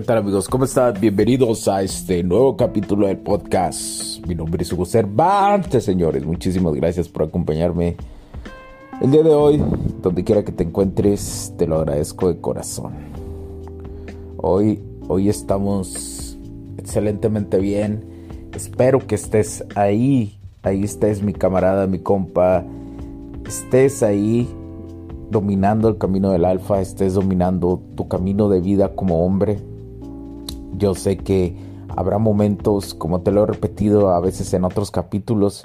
¿Qué tal amigos? ¿Cómo están? Bienvenidos a este nuevo capítulo del podcast. Mi nombre es Hugo Cervantes, señores. Muchísimas gracias por acompañarme el día de hoy. Donde quiera que te encuentres, te lo agradezco de corazón. Hoy, hoy estamos excelentemente bien. Espero que estés ahí. Ahí estés mi camarada, mi compa. Estés ahí dominando el camino del alfa, estés dominando tu camino de vida como hombre, yo sé que habrá momentos, como te lo he repetido a veces en otros capítulos,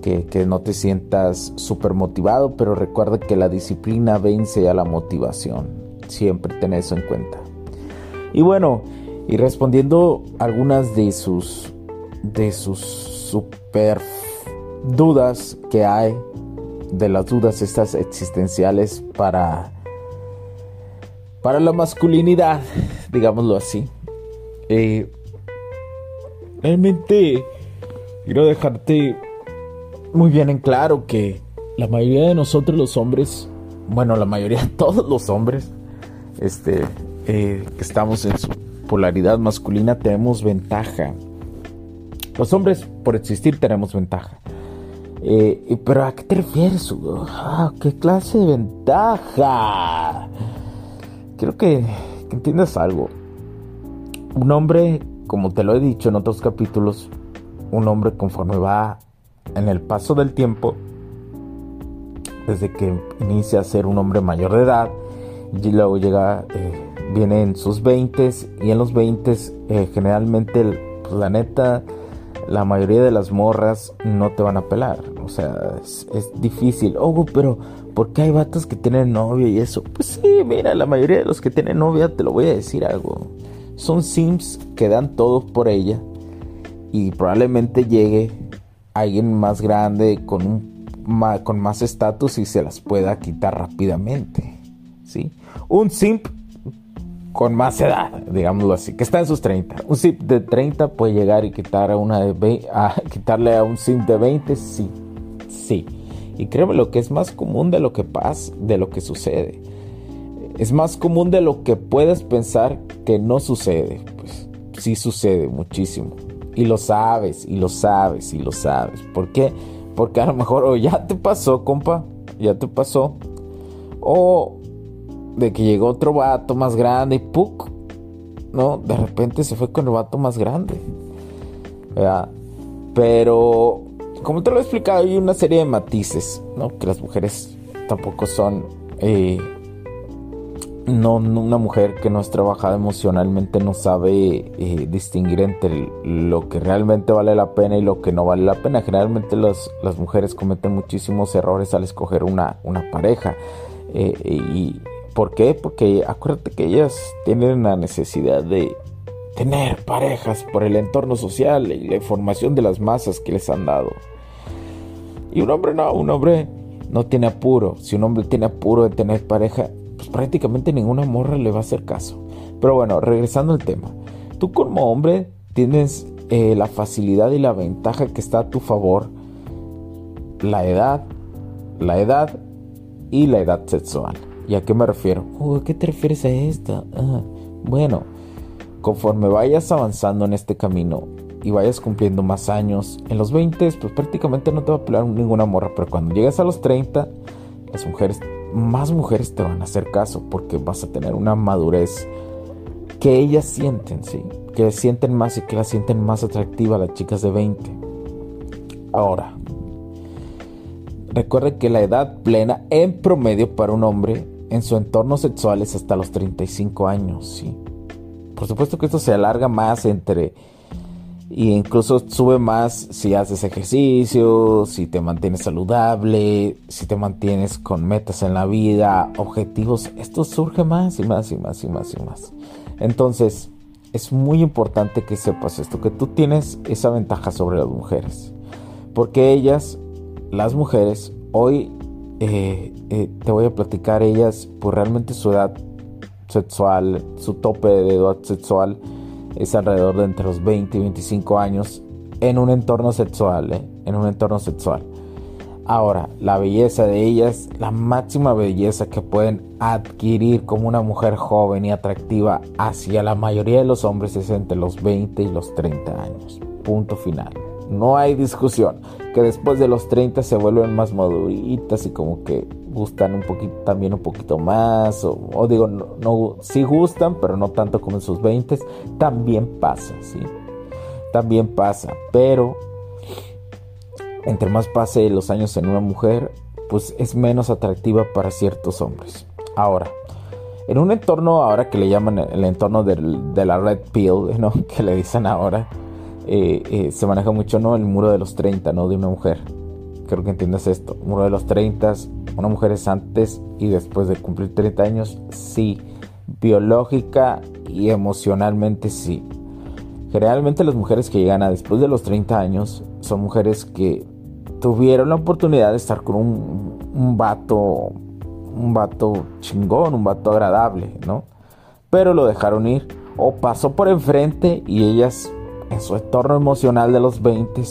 que, no te sientas súper motivado, pero recuerda que la disciplina vence a la motivación. Siempre ten eso en cuenta. Y bueno, y respondiendo algunas de sus de sus super dudas que hay, de las dudas estas existenciales para para la masculinidad, digámoslo así. Realmente quiero dejarte muy bien en claro que la mayoría de nosotros los hombres, bueno, la mayoría de todos los hombres, este, eh, que estamos en su polaridad masculina, tenemos ventaja. Los hombres, por existir, tenemos ventaja. Eh, pero ¿a qué te refieres, ah, ¿Qué clase de ventaja? Quiero que, que entiendas algo un hombre, como te lo he dicho en otros capítulos, un hombre conforme va en el paso del tiempo, desde que inicia a ser un hombre mayor de edad, y luego llega, eh, viene en sus 20 y en los 20 eh, generalmente, pues, la neta, la mayoría de las morras no te van a pelar. O sea, es, difícil. Oh, pero ¿por qué hay vatos que tienen novia y eso? Pues sí, mira, la mayoría de los que tienen novia, te lo voy a decir algo. Son sims que dan todo por ella y probablemente llegue alguien más grande con, un, con más estatus y se las pueda quitar rápidamente. ¿sí? Un simp con más edad, digámoslo así, que está en sus 30. Un simp de 30 puede llegar y quitar a una de a, quitarle a un simp de 20, sí, sí. Y créeme lo que es más común de lo que pasa, de lo que sucede. Es más común de lo que puedes pensar que no sucede. Pues sí sucede muchísimo. Y lo sabes, y lo sabes, y lo sabes. ¿Por qué? Porque a lo mejor o ya te pasó, compa, ya te pasó. O de que llegó otro vato más grande y ¡puc! ¿No? De repente se fue con el vato más grande. Pero, como te lo he explicado, hay una serie de matices, ¿no? Que las mujeres tampoco son eh, no, una mujer que no es trabajada emocionalmente no sabe eh, distinguir entre lo que realmente vale la pena y lo que no vale la pena. Generalmente las mujeres cometen muchísimos errores al escoger una, una pareja. Eh, ¿Y por qué? Porque acuérdate que ellas tienen la necesidad de tener parejas por el entorno social y la información de las masas que les han dado. Y un hombre no, un hombre no tiene apuro. Si un hombre tiene apuro de tener pareja, pues prácticamente ninguna morra le va a hacer caso. Pero bueno, regresando al tema. Tú como hombre tienes eh, la facilidad y la ventaja que está a tu favor. La edad, la edad y la edad sexual. ¿Y a qué me refiero? ¿A ¿Qué te refieres a esto? Ah, bueno, conforme vayas avanzando en este camino y vayas cumpliendo más años, en los 20 pues prácticamente no te va a pelar ninguna morra, pero cuando llegues a los 30, las mujeres más mujeres te van a hacer caso porque vas a tener una madurez que ellas sienten, ¿sí? Que sienten más y que la sienten más atractiva las chicas de 20. Ahora, recuerde que la edad plena en promedio para un hombre en su entorno sexual es hasta los 35 años, ¿sí? Por supuesto que esto se alarga más entre y incluso sube más si haces ejercicio, si te mantienes saludable, si te mantienes con metas en la vida, objetivos. Esto surge más y más y más y más y más. Entonces, es muy importante que sepas esto, que tú tienes esa ventaja sobre las mujeres. Porque ellas, las mujeres, hoy eh, eh, te voy a platicar ellas, pues realmente su edad sexual, su tope de edad sexual es alrededor de entre los 20 y 25 años en un entorno sexual, ¿eh? en un entorno sexual. Ahora, la belleza de ellas, la máxima belleza que pueden adquirir como una mujer joven y atractiva hacia la mayoría de los hombres es entre los 20 y los 30 años. Punto final. No hay discusión. Que después de los 30 se vuelven más maduritas y como que gustan un poquito, también un poquito más. O, digo, no, no, sí gustan, pero no tanto como en sus 20. También pasa, ¿sí? También pasa. Pero entre más pase los años en una mujer, pues es menos atractiva para ciertos hombres. Ahora, en un entorno ahora que le llaman el entorno de la red pill, ¿no? Que le dicen ahora eh, eh, se maneja mucho ¿no? el muro de los 30 ¿no? de una mujer. Creo que entiendes esto. Muro de los 30, una mujer es antes y después de cumplir 30 años, sí. Biológica y emocionalmente sí. Generalmente las mujeres que llegan a después de los 30 años son mujeres que tuvieron la oportunidad de estar con un, un vato, un vato chingón, un vato agradable, ¿no? Pero lo dejaron ir o pasó por enfrente y ellas en su entorno emocional de los 20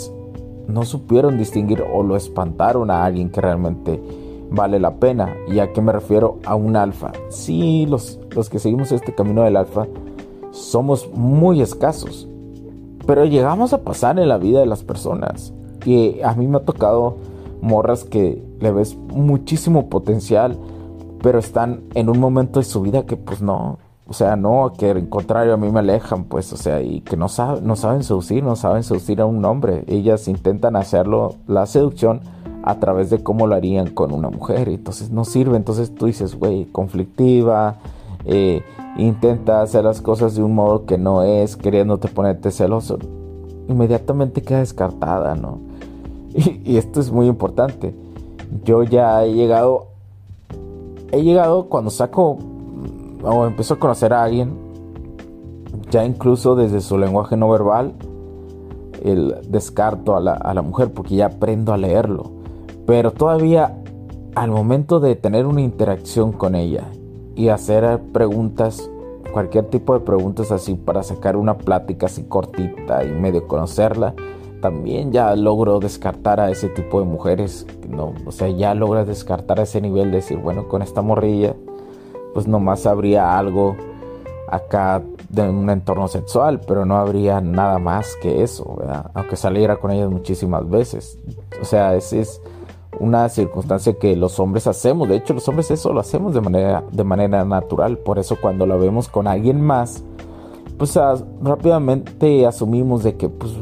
no supieron distinguir o lo espantaron a alguien que realmente vale la pena. ¿Y a qué me refiero? A un alfa. Sí, los, los que seguimos este camino del alfa somos muy escasos. Pero llegamos a pasar en la vida de las personas. Y a mí me ha tocado morras que le ves muchísimo potencial, pero están en un momento de su vida que pues no, o sea, no, que al contrario a mí me alejan, pues, o sea, y que no, saben, no saben seducir, no saben seducir a un hombre. Ellas intentan hacerlo, la seducción, a través de cómo lo harían con una mujer. Entonces no sirve. Entonces tú dices, güey, conflictiva, eh, intenta hacer las cosas de un modo que no es, queriéndote ponerte celoso. Inmediatamente queda descartada, ¿no? Y, y esto es muy importante. Yo ya he llegado, he llegado cuando saco o empiezo a conocer a alguien, ya incluso desde su lenguaje no verbal, el descarto a la, a la mujer porque ya aprendo a leerlo. Pero todavía al momento de tener una interacción con ella y hacer preguntas, cualquier tipo de preguntas así para sacar una plática así cortita y medio conocerla, también ya logro descartar a ese tipo de mujeres, no, o sea, ya logras descartar a ese nivel de decir, bueno, con esta morrilla pues nomás habría algo acá de un entorno sexual, pero no habría nada más que eso, ¿verdad? Aunque saliera con ellas muchísimas veces. O sea, es, es una circunstancia que los hombres hacemos. De hecho, los hombres eso lo hacemos de manera, de manera natural. Por eso cuando lo vemos con alguien más, pues rápidamente asumimos de que pues,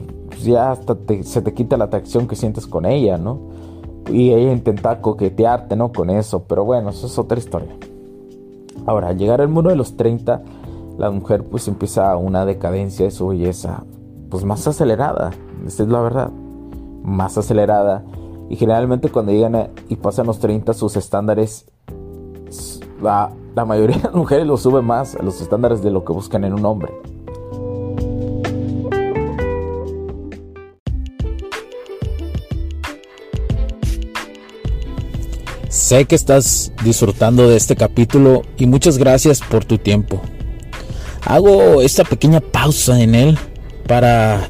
ya hasta se te quita la atracción que sientes con ella, ¿no? Y ella intenta coquetearte, ¿no? Con eso. Pero bueno, eso es otra historia. Ahora, al llegar al muro de los 30, la mujer pues empieza una decadencia de su belleza pues más acelerada, esta es la verdad, más acelerada. Y generalmente cuando llegan y pasan los 30 sus estándares, la, la mayoría de las mujeres lo sube más a los estándares de lo que buscan en un hombre. Sé que estás disfrutando de este capítulo y muchas gracias por tu tiempo. Hago esta pequeña pausa en él para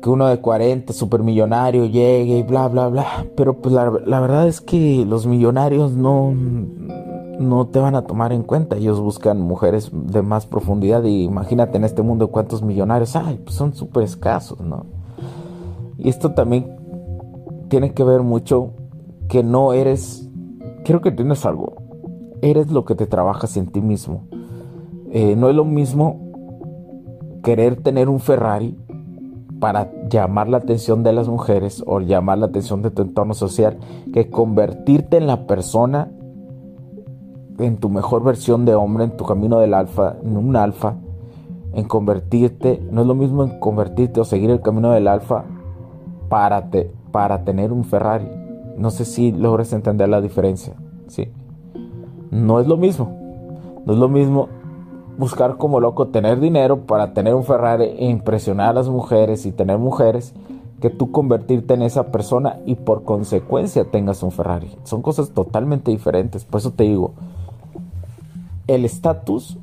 que uno de 40, supermillonario, llegue y bla, bla, bla. Pero pues la, la, verdad es que los millonarios no, no te van a tomar en cuenta. Ellos buscan mujeres de más profundidad y imagínate en este mundo cuántos millonarios hay, pues son súper escasos, ¿no? Y esto también tiene que ver mucho que no eres, creo que tienes algo, eres lo que te trabajas en ti mismo. Eh, no es lo mismo querer tener un Ferrari para llamar la atención de las mujeres o llamar la atención de tu entorno social que convertirte en la persona en tu mejor versión de hombre, en tu camino del alfa, en un alfa, en convertirte, no es lo mismo en convertirte o seguir el camino del alfa para, te, para tener un Ferrari. No sé si logres entender la diferencia. Sí. No es lo mismo. No es lo mismo buscar como loco tener dinero para tener un Ferrari e impresionar a las mujeres y tener mujeres que tú convertirte en esa persona y por consecuencia tengas un Ferrari. Son cosas totalmente diferentes. Por eso te digo, el estatus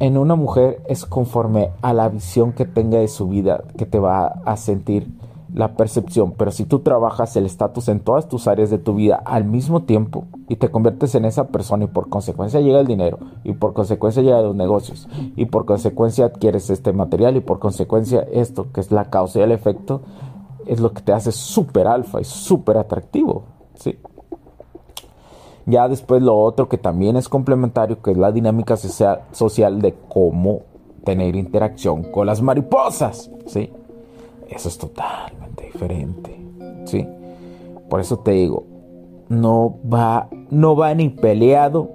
en una mujer es conforme a la visión que tenga de su vida que te va a sentir la percepción, pero si tú trabajas el estatus en todas tus áreas de tu vida al mismo tiempo y te conviertes en esa persona y por consecuencia llega el dinero y por consecuencia llega los negocios y por consecuencia adquieres este material y por consecuencia esto que es la causa y el efecto es lo que te hace súper alfa y súper atractivo, ¿sí? Ya después lo otro que también es complementario, que es la dinámica social, social de cómo tener interacción con las mariposas, ¿sí? Eso es totalmente diferente. ¿Sí? Por eso te digo, no va, no va ni peleado,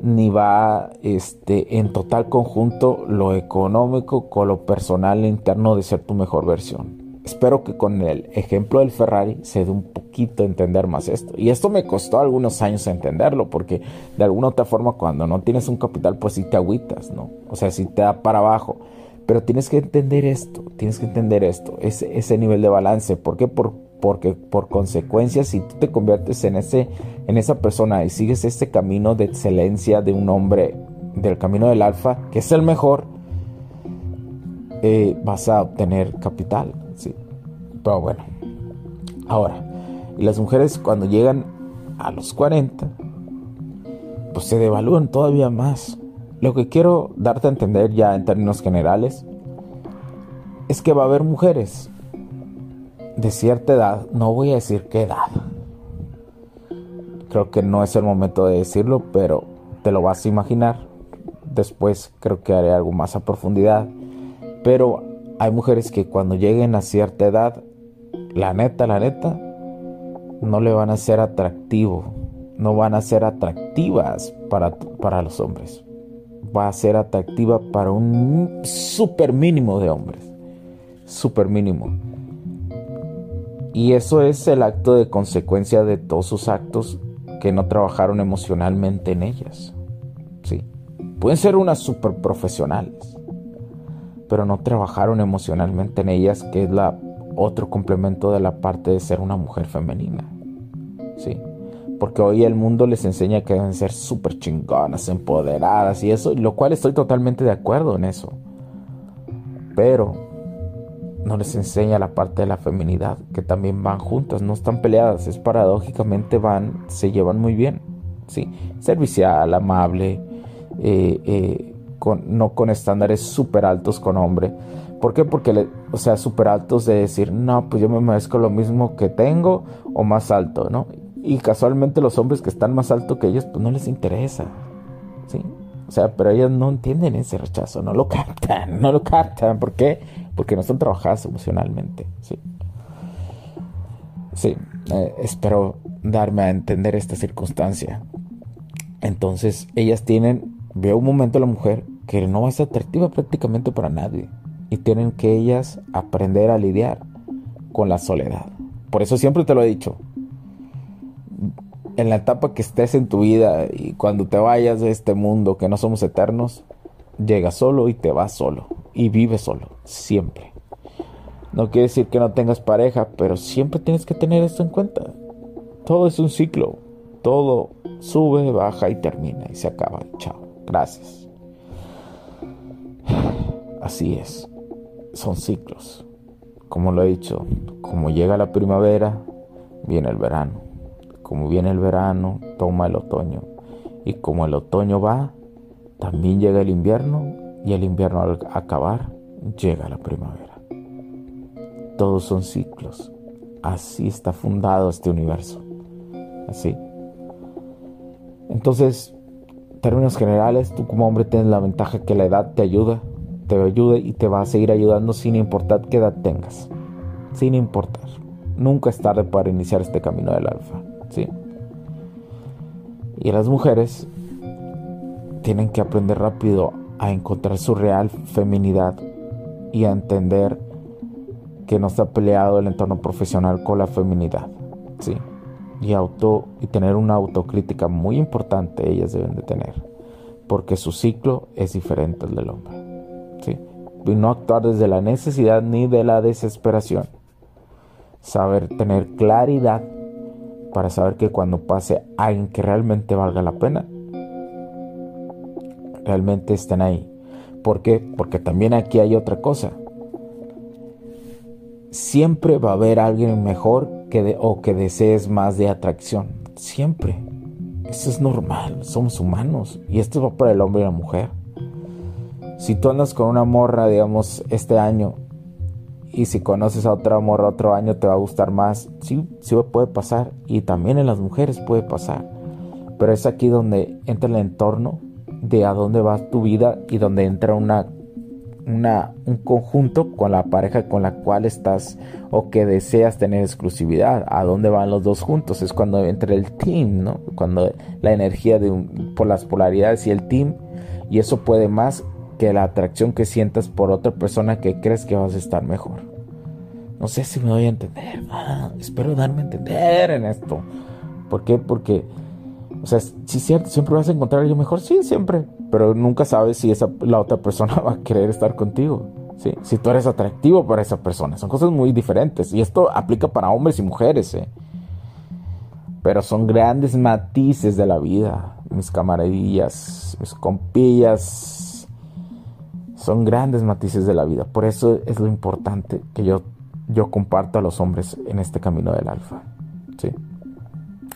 ni va este, en total conjunto lo económico con lo personal interno de ser tu mejor versión. Espero que con el ejemplo del Ferrari se dé un poquito a entender más esto. Y esto me costó algunos años entenderlo, porque de alguna otra forma cuando no tienes un capital, pues sí te agüitas, ¿no? O sea, si te da para abajo. Pero tienes que entender esto, tienes que entender esto, ese, ese nivel de balance. ¿Por qué? Por, porque por consecuencia, si tú te conviertes en, ese, en esa persona y sigues este camino de excelencia de un hombre, del camino del alfa, que es el mejor, eh, vas a obtener capital. ¿sí? Pero bueno, ahora, y las mujeres cuando llegan a los 40, pues se devalúan todavía más. Lo que quiero darte a entender ya en términos generales es que va a haber mujeres de cierta edad, no voy a decir qué edad. Creo que no es el momento de decirlo, pero te lo vas a imaginar. Después creo que haré algo más a profundidad. Pero hay mujeres que cuando lleguen a cierta edad, la neta, la neta, no le van a ser atractivo, no van a ser atractivas para, para los hombres va a ser atractiva para un super mínimo de hombres. Super mínimo. Y eso es el acto de consecuencia de todos sus actos que no trabajaron emocionalmente en ellas. Sí. Pueden ser unas super profesionales, pero no trabajaron emocionalmente en ellas, que es la otro complemento de la parte de ser una mujer femenina. Sí porque hoy el mundo les enseña que deben ser súper chingonas, empoderadas y eso, lo cual estoy totalmente de acuerdo en eso. Pero no les enseña la parte de la feminidad, que también van juntas, no están peleadas, es paradójicamente van, se llevan muy bien, sí, servicial, amable, eh, eh, con, no con estándares súper altos con hombre. ¿Por qué? Porque, o sea, súper altos de decir, no, pues yo me merezco lo mismo que tengo o más alto, ¿no? Y casualmente los hombres que están más altos que ellos, pues no les interesa. ¿Sí? O sea, pero ellas no entienden ese rechazo, no lo captan, no lo captan. ¿Por qué? Porque no están trabajadas emocionalmente. Sí. Sí, eh, espero darme a entender esta circunstancia. Entonces, ellas tienen, veo un momento a la mujer que no ser atractiva prácticamente para nadie. Y tienen que ellas aprender a lidiar con la soledad. Por eso siempre te lo he dicho, en la etapa que estés en tu vida y cuando te vayas de este mundo que no somos eternos, llegas solo y te vas solo y vives solo, siempre. No quiere decir que no tengas pareja, pero siempre tienes que tener esto en cuenta. Todo es un ciclo, todo sube, baja y termina y se acaba. Chao, gracias. Así es. son ciclos. Como lo he dicho, como llega la primavera, viene el verano. Como viene el verano, toma el otoño. Y como el otoño va, también llega el invierno y el invierno al acabar llega la primavera. Todos son ciclos. Así está fundado este universo. Así. Entonces, en términos generales, tú como hombre tienes la ventaja que la edad te ayuda, te ayuda y te va a seguir ayudando sin importar qué edad tengas. Sin importar. Nunca es tarde para iniciar este camino del alfa. ¿Sí? Y las mujeres tienen que aprender rápido a encontrar su real feminidad y a entender que no está peleado el entorno profesional con la feminidad. ¿sí? y, auto, y tener una autocrítica muy importante ellas deben de tener, porque su ciclo es diferente al del hombre. ¿sí? Y no actuar desde la necesidad ni de la desesperación. Saber tener claridad para saber que cuando pase alguien que realmente valga la pena, realmente estén ahí. ¿Por qué? Porque también aquí hay otra cosa. Siempre va a haber alguien mejor que o que desees más de atracción. Siempre. Eso es normal. Somos humanos. Y esto va para el hombre y la mujer. Si tú andas con una morra, digamos, este año, y si conoces a otra morra otro año, te va a gustar más. Sí, sí puede pasar. Y también en las mujeres puede pasar. Pero es aquí donde entra el entorno de a dónde va tu vida y donde entra una un conjunto con la pareja con la cual estás o que deseas tener exclusividad. ¿A dónde van los dos juntos? Es cuando entra el team, ¿no? Cuando la energía de por las polaridades y el team. Y eso puede más que la atracción que sientas por otra persona que crees que vas a estar mejor. No sé si me doy a entender. Ah, espero darme a entender en esto. ¿Por qué? Porque o sea, sí es cierto, siempre vas a encontrar a alguien mejor, sí, siempre, pero nunca sabes si esa, la otra persona va a querer estar contigo, ¿sí? Si tú eres atractivo para esa persona, son cosas muy diferentes y esto aplica para hombres y mujeres, ¿eh? Pero son grandes matices de la vida, mis camaradillas, mis compillas, son grandes matices de la vida, por eso es lo importante que yo, yo comparto a los hombres en este camino del alfa, ¿sí?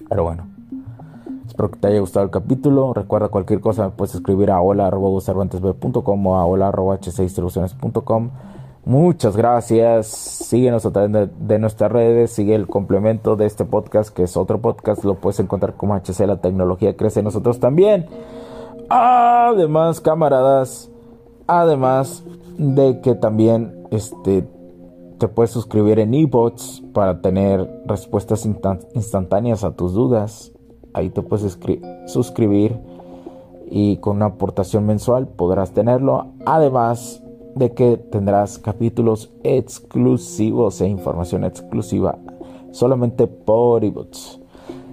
Pero bueno. Espero que te haya gustado el capítulo. Recuerda cualquier cosa puedes escribir a hola.com o a hola.h6soluciones.com. Muchas gracias. Síguenos a través de, nuestras redes. Sigue el complemento de este podcast, que es otro podcast. Lo puedes encontrar como HC La Tecnología Crece nosotros también. Además, camaradas, además de que también este, te puedes suscribir en eBots para tener respuestas instantáneas a tus dudas. Ahí te puedes suscribir y con una aportación mensual podrás tenerlo. Además de que tendrás capítulos exclusivos e información exclusiva solamente por ebooks.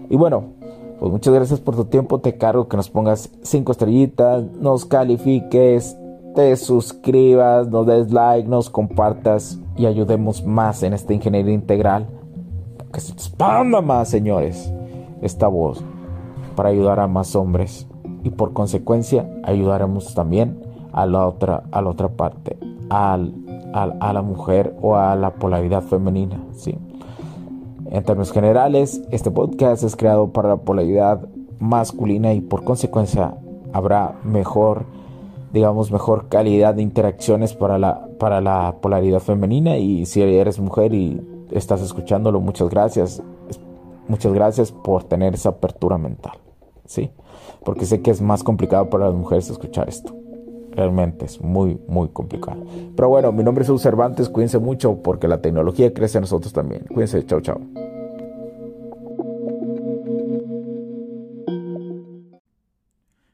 Y bueno, pues muchas gracias por tu tiempo. Te cargo que nos pongas 5 estrellitas, nos califiques, te suscribas, nos des like, nos compartas y ayudemos más en esta ingeniería integral. Que se señores esta voz para ayudar a más hombres y por consecuencia ayudaremos también a la otra, a la otra parte, al, a la mujer o a la polaridad femenina. ¿sí? En términos generales, este podcast es creado para la polaridad masculina y por consecuencia habrá mejor, digamos, mejor calidad de interacciones para la, para la polaridad femenina y si eres mujer y estás escuchándolo, muchas gracias. Muchas gracias por tener esa apertura mental, ¿sí? Porque sé que es más complicado para las mujeres escuchar esto. Realmente es muy, muy complicado. Pero bueno, mi nombre es Jesús Cervantes. Cuídense mucho porque la tecnología crece en nosotros también. Cuídense. Chao, chao.